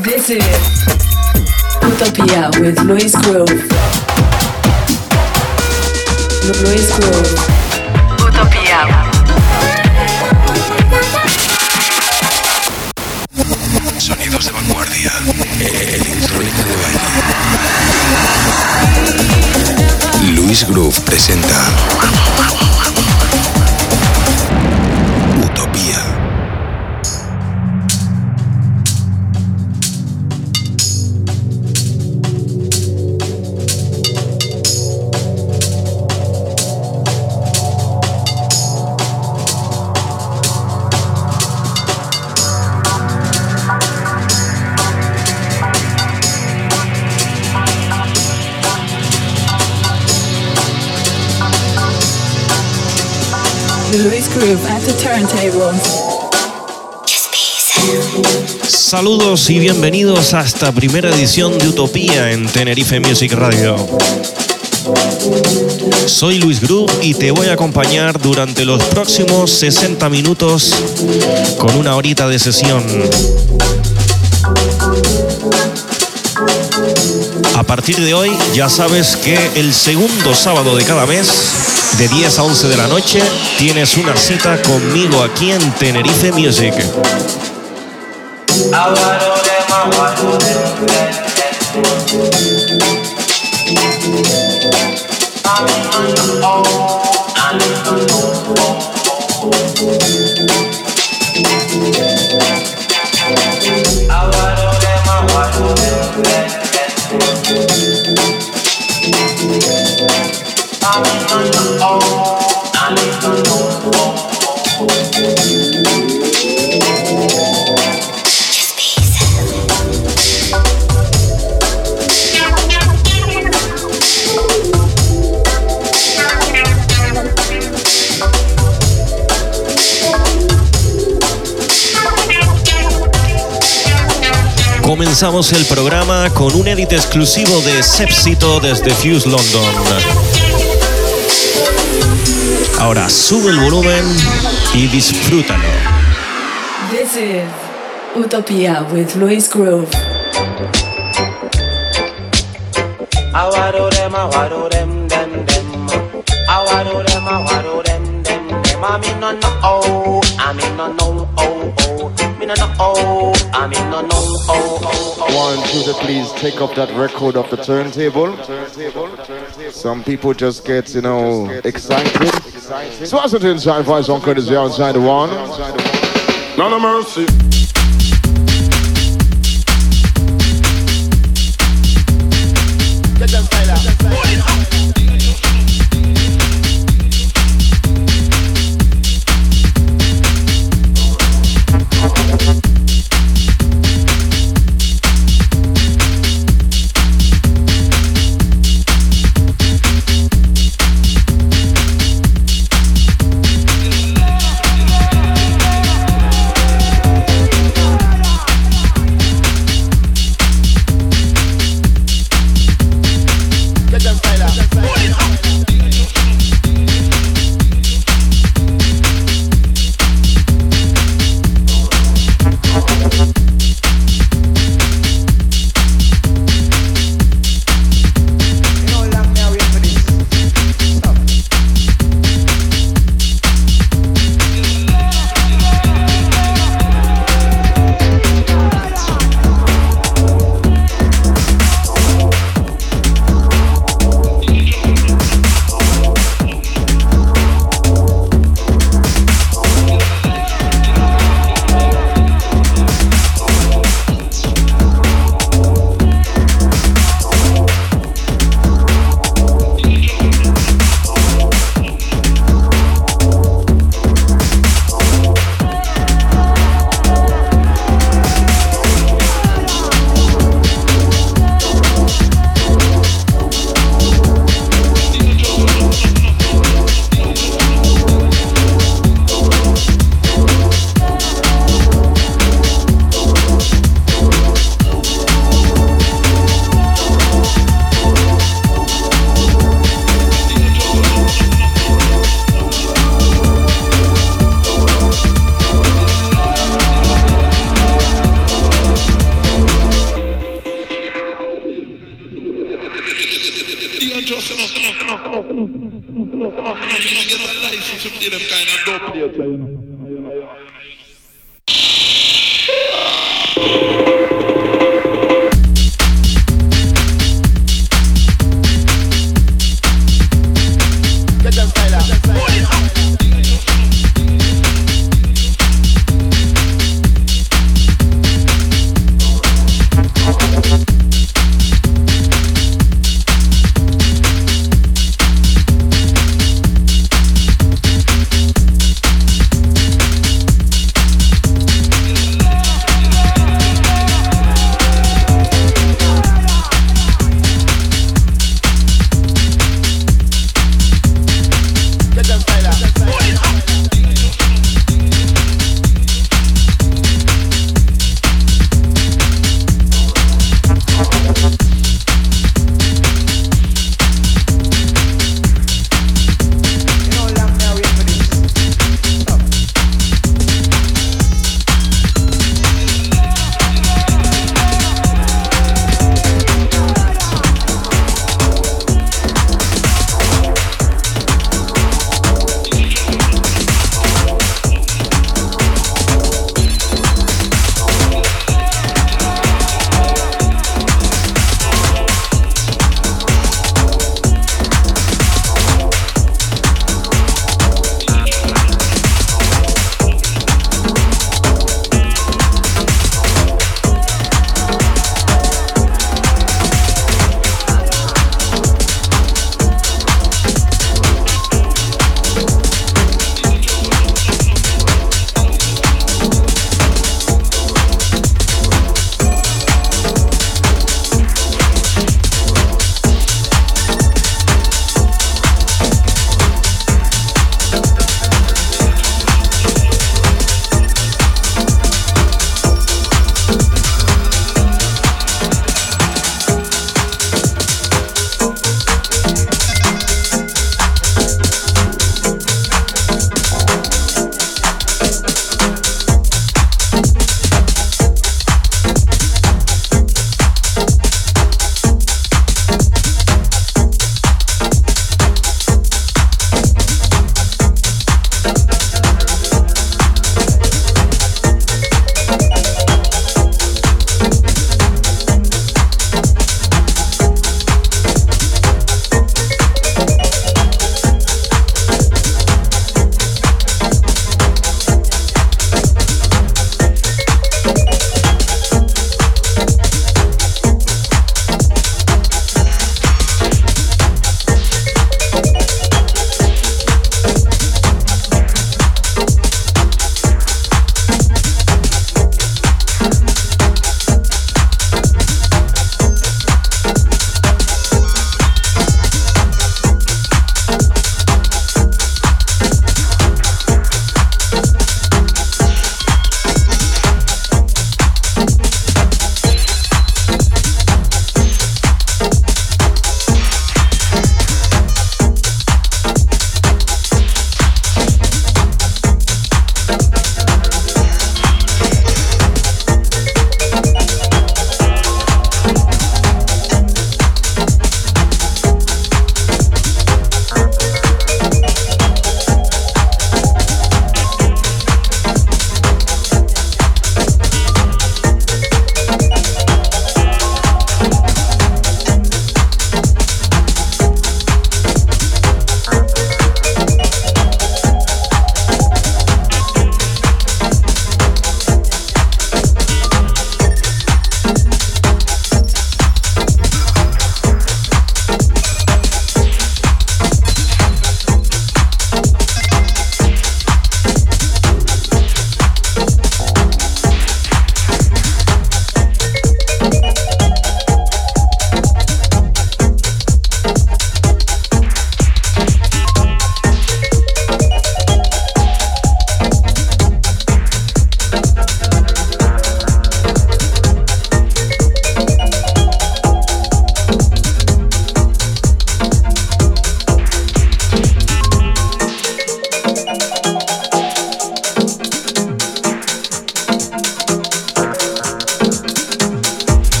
This is Utopia with Luis Grove. Luis Grove. Utopia. Sonidos de vanguardia. Electrónica de baile. Luis Groove presenta Saludos y bienvenidos a esta primera edición de Utopía en Tenerife Music Radio. Soy Luis Gru y te voy a acompañar durante los próximos 60 minutos con una horita de sesión. A partir de hoy ya sabes que el segundo sábado de cada mes de 10 a 11 de la noche tienes una cita conmigo aquí en Tenerife Music. Comenzamos el programa con un edit exclusivo de Sepsito desde Fuse London. Ahora sube el volumen y disfrútalo. This is Utopia with Luis Grove. Please take up that record of the turntable. Some people just get, you know, excited. So I said inside voice on credit zero inside the one. None of mercy.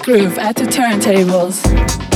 Groove at the turntables.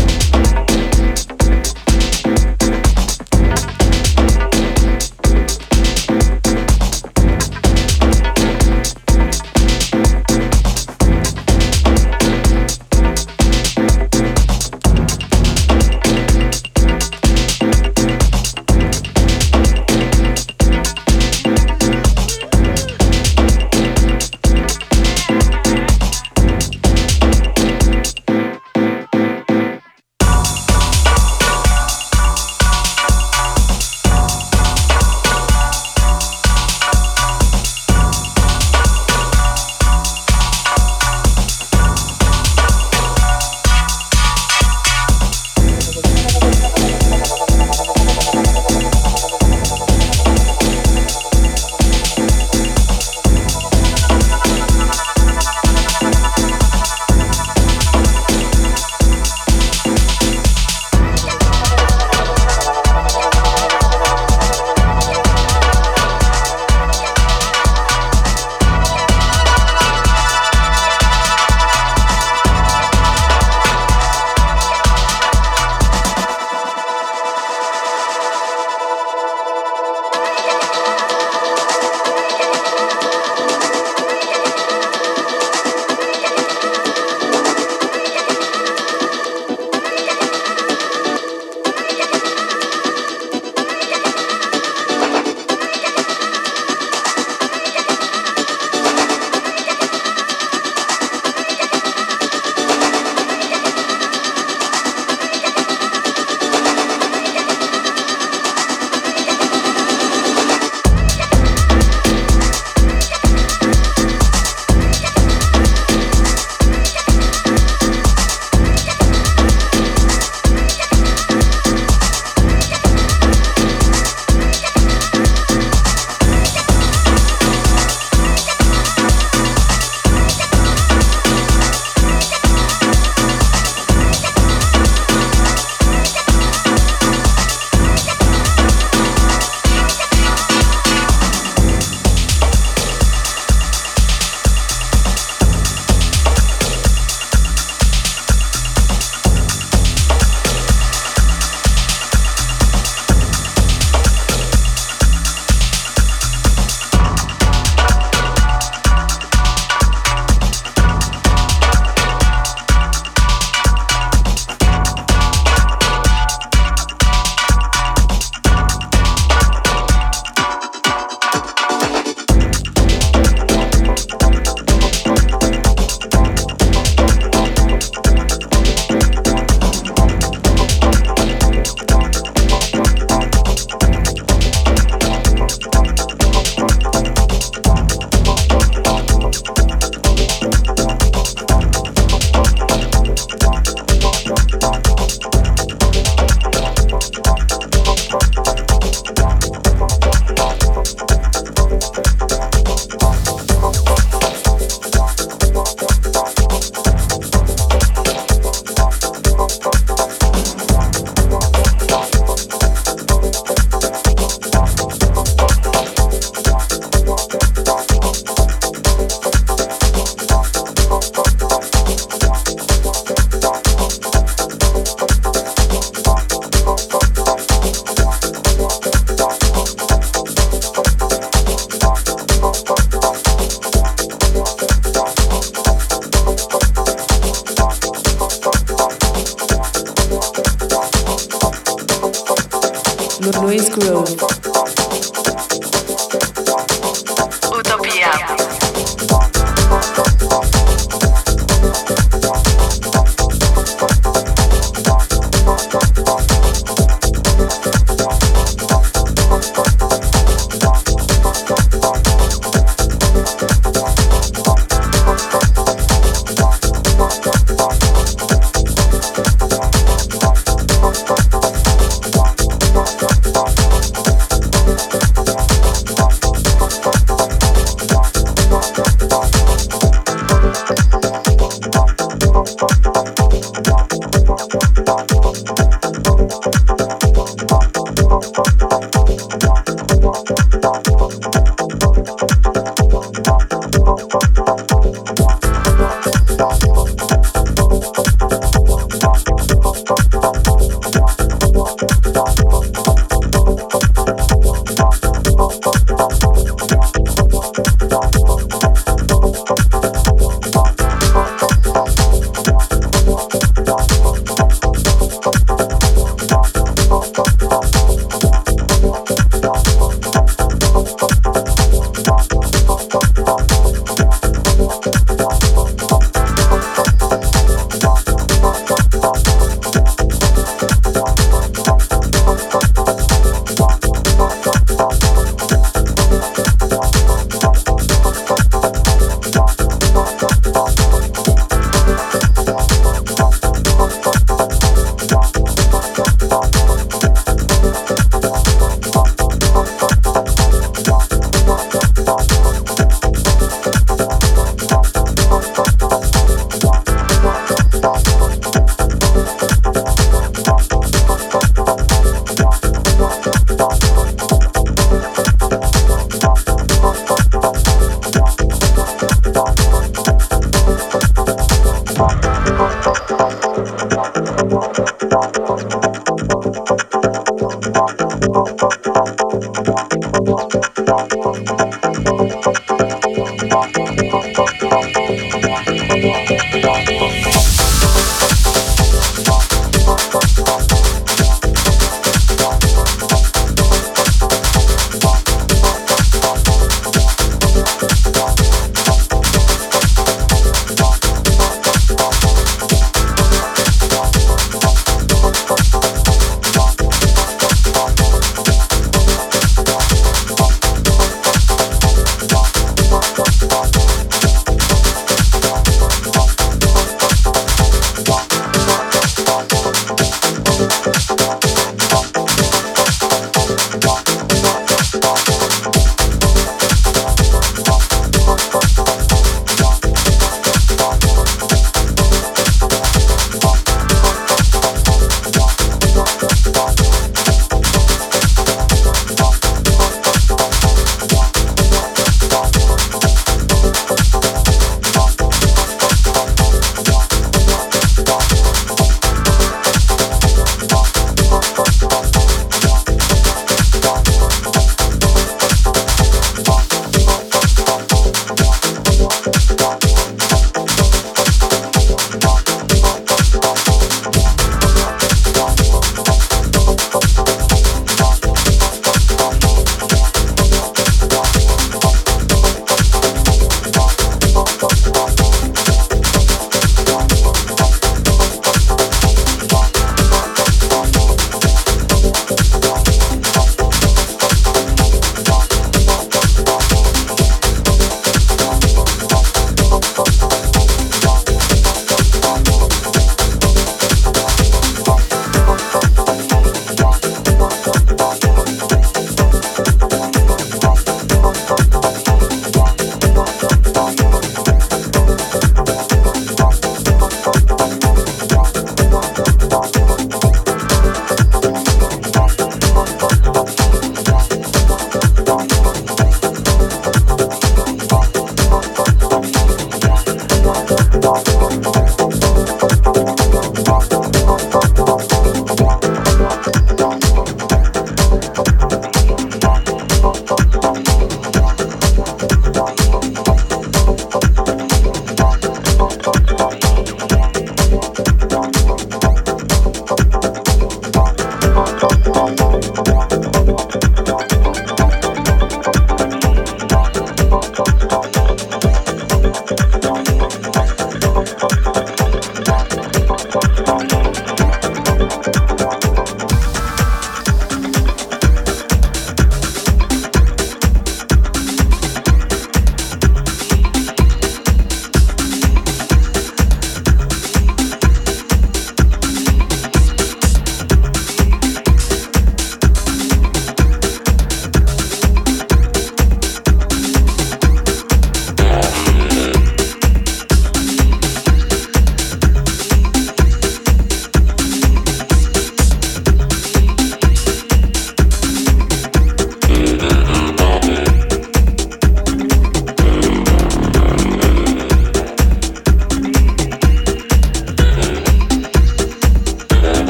step, step.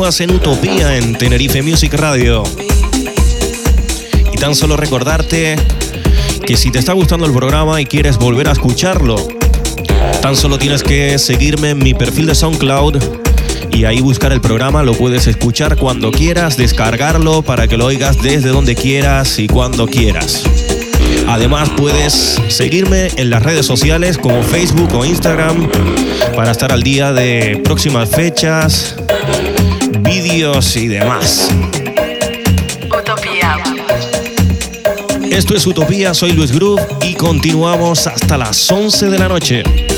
Continúas en Utopía en Tenerife Music Radio. Y tan solo recordarte que si te está gustando el programa y quieres volver a escucharlo, tan solo tienes que seguirme en mi perfil de SoundCloud y ahí buscar el programa, lo puedes escuchar cuando quieras, descargarlo para que lo oigas desde donde quieras y cuando quieras. Además puedes seguirme en las redes sociales como Facebook o Instagram para estar al día de próximas fechas, y demás. Utopía. Esto es Utopía, soy Luis Groove y continuamos hasta las 11 de la noche.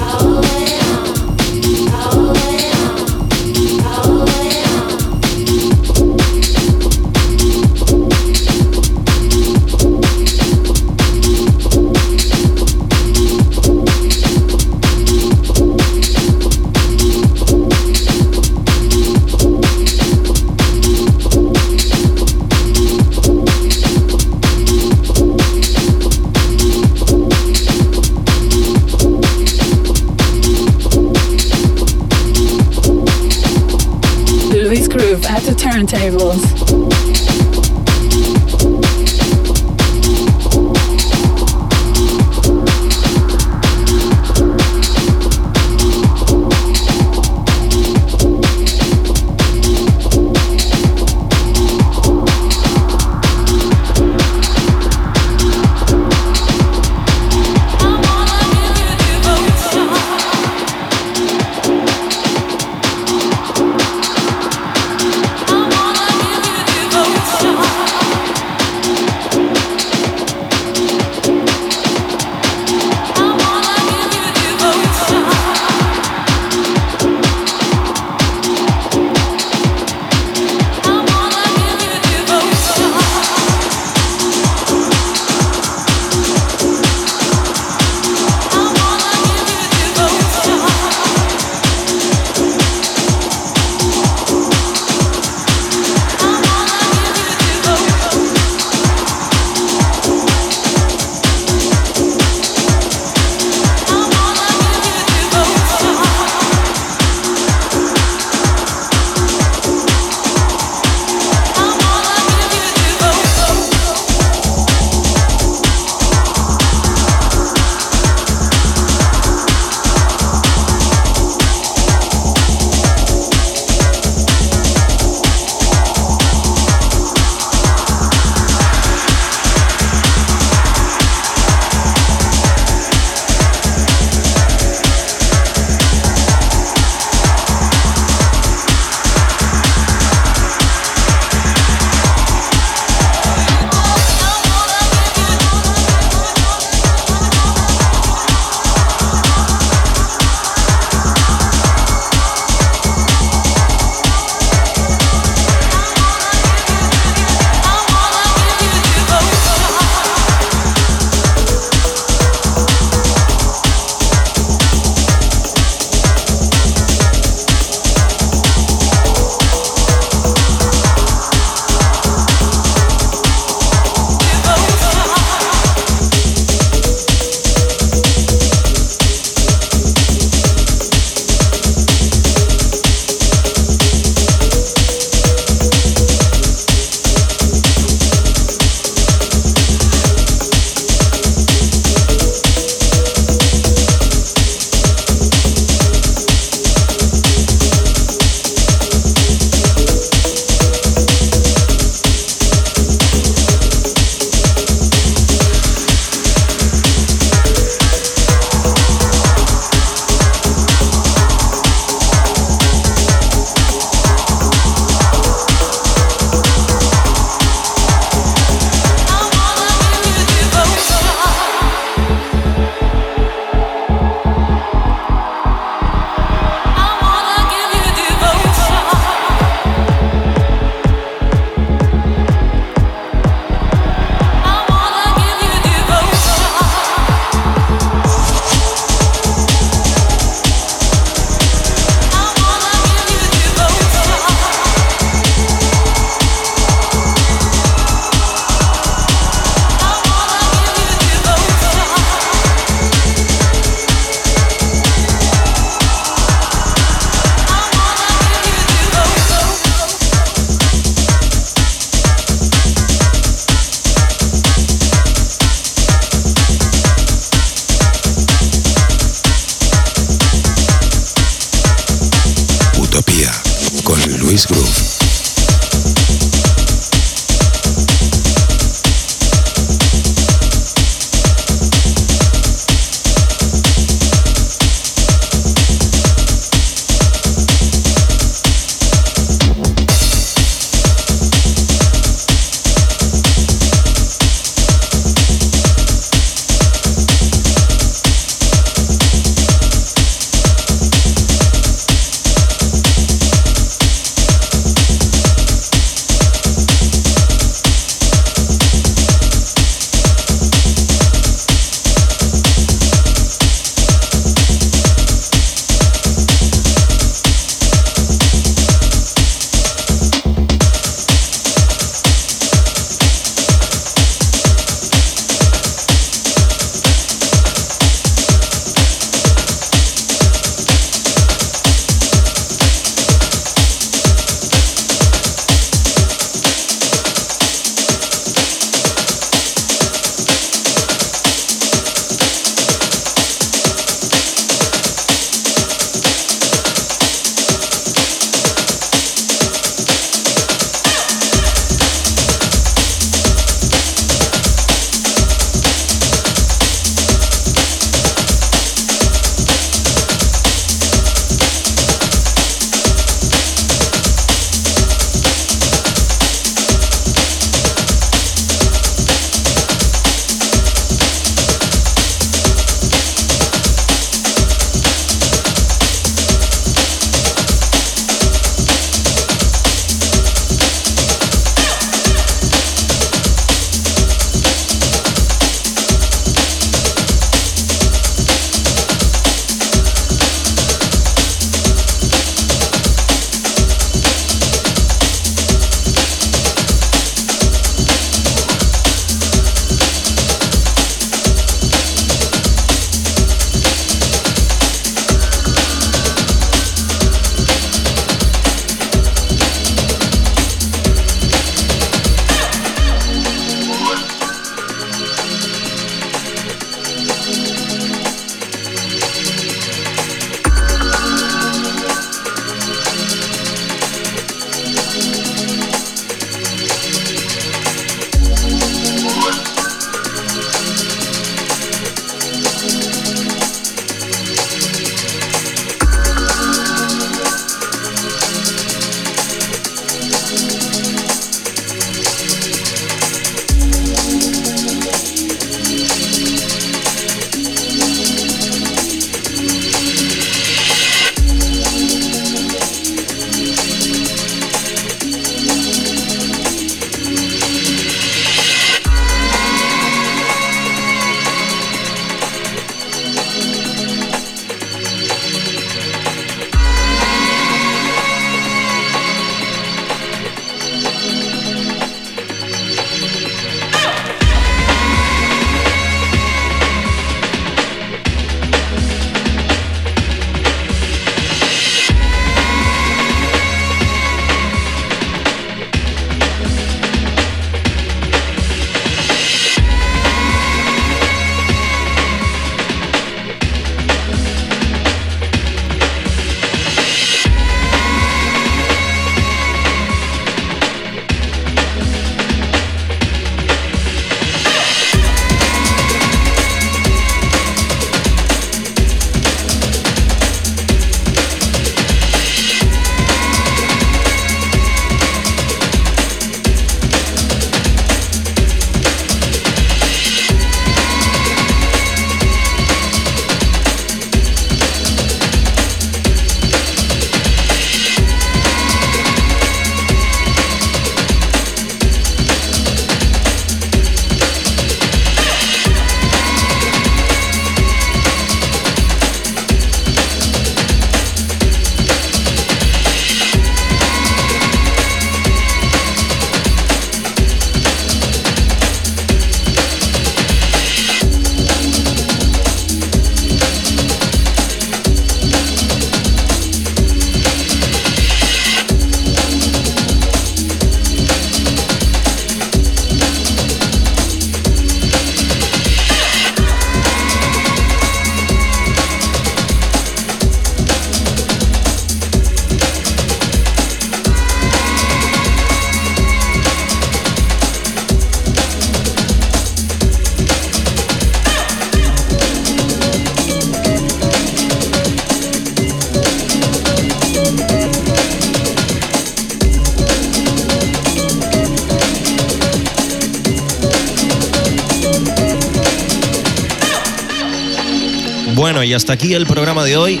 Hasta aquí el programa de hoy.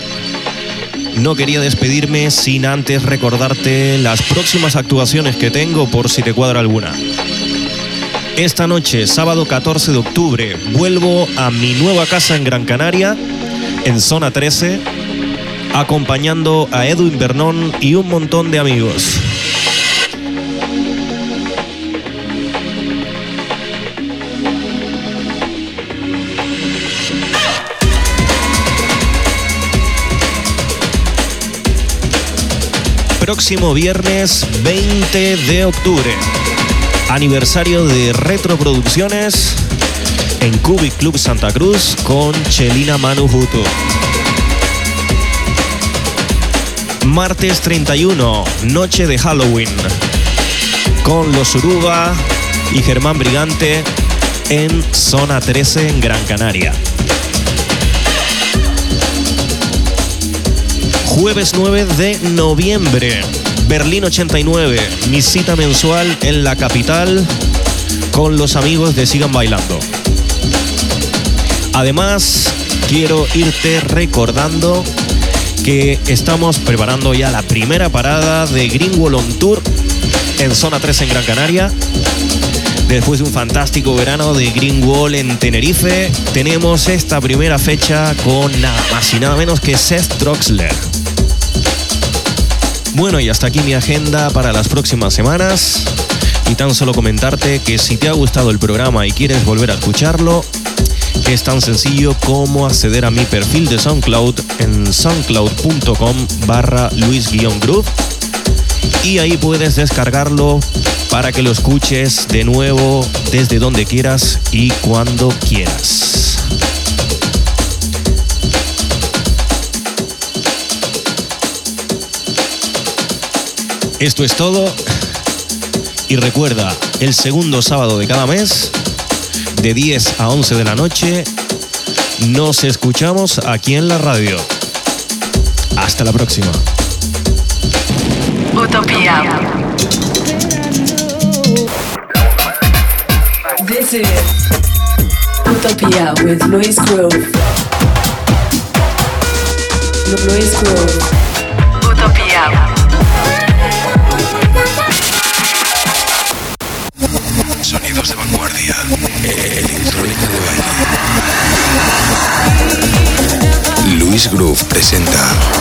No quería despedirme sin antes recordarte las próximas actuaciones que tengo por si te cuadra alguna. Esta noche, sábado 14 de octubre, vuelvo a mi nueva casa en Gran Canaria, en zona 13, acompañando a Edwin Bernón y un montón de amigos. Próximo viernes 20 de octubre, aniversario de Retroproducciones en Cubic Club Santa Cruz con Chelina Manu Juto. Martes 31, noche de Halloween, con los Uruba y Germán Brigante en Zona 13 en Gran Canaria. Jueves 9 de noviembre, Berlín 89, mi cita mensual en la capital con los amigos de Sigan Bailando. Además, quiero irte recordando que estamos preparando ya la primera parada de Greenwall on Tour en Zona 3 en Gran Canaria. Después de un fantástico verano de Greenwall en Tenerife, tenemos esta primera fecha con nada más y nada menos que Seth Troxler. Bueno, y hasta aquí mi agenda para las próximas semanas. Y tan solo comentarte que si te ha gustado el programa y quieres volver a escucharlo, es tan sencillo como acceder a mi perfil de SoundCloud en soundcloud.com barra luis-groove y ahí puedes descargarlo para que lo escuches de nuevo desde donde quieras y cuando quieras. Esto es todo. Y recuerda, el segundo sábado de cada mes, de 10 a 11 de la noche, nos escuchamos aquí en la radio. Hasta la próxima. Utopia. This is Utopia with Luis Grove. Lu- Luis Grove. Groove presenta